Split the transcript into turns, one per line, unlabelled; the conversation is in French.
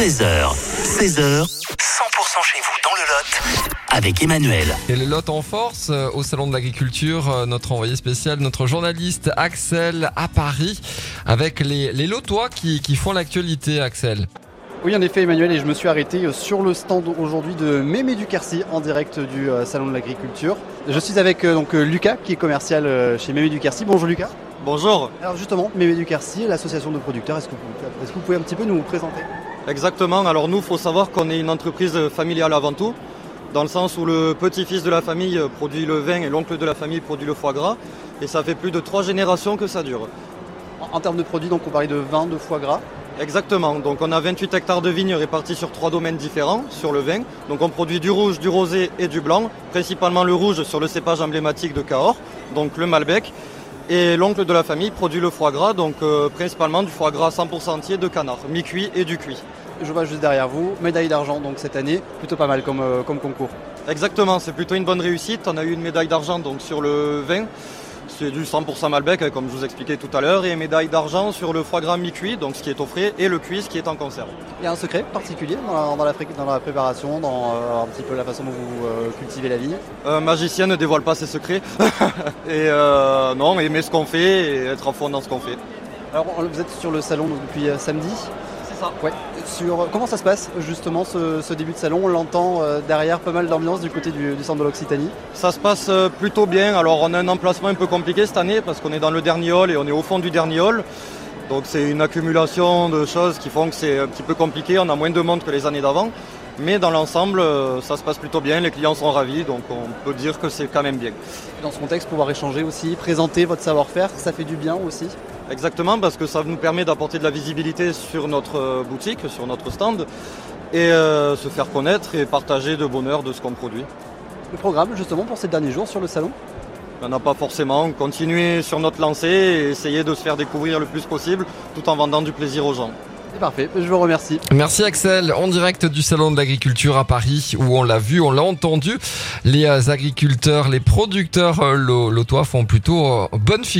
13h, 16h, 100% chez vous dans le Lot avec Emmanuel.
Et le Lot en force euh, au Salon de l'Agriculture, euh, notre envoyé spécial, notre journaliste Axel à Paris, avec les, les Lotois qui, qui font l'actualité, Axel.
Oui, en effet, Emmanuel, et je me suis arrêté euh, sur le stand aujourd'hui de Mémé du Quercy en direct du euh, Salon de l'Agriculture. Je suis avec euh, donc Lucas, qui est commercial euh, chez Mémé du Quercy. Bonjour Lucas.
Bonjour,
Alors justement, Mémé du Quercy, l'association de producteurs, est-ce que, vous- est-ce que vous pouvez un petit peu nous présenter?
Exactement. Alors nous, il faut savoir qu'on est une entreprise familiale avant tout, dans le sens où le petit-fils de la famille produit le vin et l'oncle de la famille produit le foie gras. Et ça fait plus de trois générations que ça dure.
en, en termes de produits, donc on parlait de vin, de foie gras?
Exactement, donc on a 28 hectares de vignes répartis sur trois domaines différents sur le vin. Donc on produit du rouge, du rosé et du blanc, principalement le rouge sur le cépage emblématique de Cahors, donc le Malbec. Et l'oncle de la famille produit le foie gras, donc euh, principalement du foie gras 100% entier de canard, mi-cuit et du cuit.
Je vois juste derrière vous, médaille d'argent donc cette année, plutôt pas mal comme, euh, comme concours.
Exactement, c'est plutôt une bonne réussite. On a eu une médaille d'argent donc sur le vin. C'est du 100% Malbec, comme je vous expliquais tout à l'heure, et médaille d'argent sur le foie gras mi-cuit, donc ce qui est au frais, et le cuit, ce qui est en conserve.
Il y a un secret particulier dans la, dans la fré- dans la préparation, dans euh, un petit peu la façon dont vous euh, cultivez la vigne?
Un magicien ne dévoile pas ses secrets. et euh, non, aimer ce qu'on fait et être à fond dans ce qu'on fait.
Alors vous êtes sur le salon donc, depuis euh, samedi?
Ça.
Ouais. Sur comment ça se passe justement ce, ce début de salon? On l'entend euh, derrière pas mal d'ambiance du côté du, du centre de l'Occitanie.
Ça se passe euh, plutôt bien. Alors on a un emplacement un peu compliqué cette année parce qu'on est dans le dernier hall et on est au fond du dernier hall. Donc c'est une accumulation de choses qui font que c'est un petit peu compliqué. On a moins de monde que les années d'avant. Mais dans l'ensemble, euh, ça se passe plutôt bien. Les clients sont ravis, donc on peut dire que c'est quand même bien.
Dans ce contexte, pouvoir échanger aussi, présenter votre savoir-faire, ça fait du bien aussi?
Exactement, parce que ça nous permet d'apporter de la visibilité sur notre euh, boutique, sur notre stand, et euh, se faire connaître et partager de bonheur de ce qu'on produit.
Le programme justement pour ces derniers jours sur le salon?
Il n'y en a pas forcément. Continuer sur notre lancée et essayer de se faire découvrir le plus possible tout en vendant du plaisir aux gens.
C'est parfait, je vous remercie.
Merci Axel, en direct du Salon de l'Agriculture à Paris, où on l'a vu, on l'a entendu. Les euh, agriculteurs, les producteurs lo- lotois font plutôt bonne figure.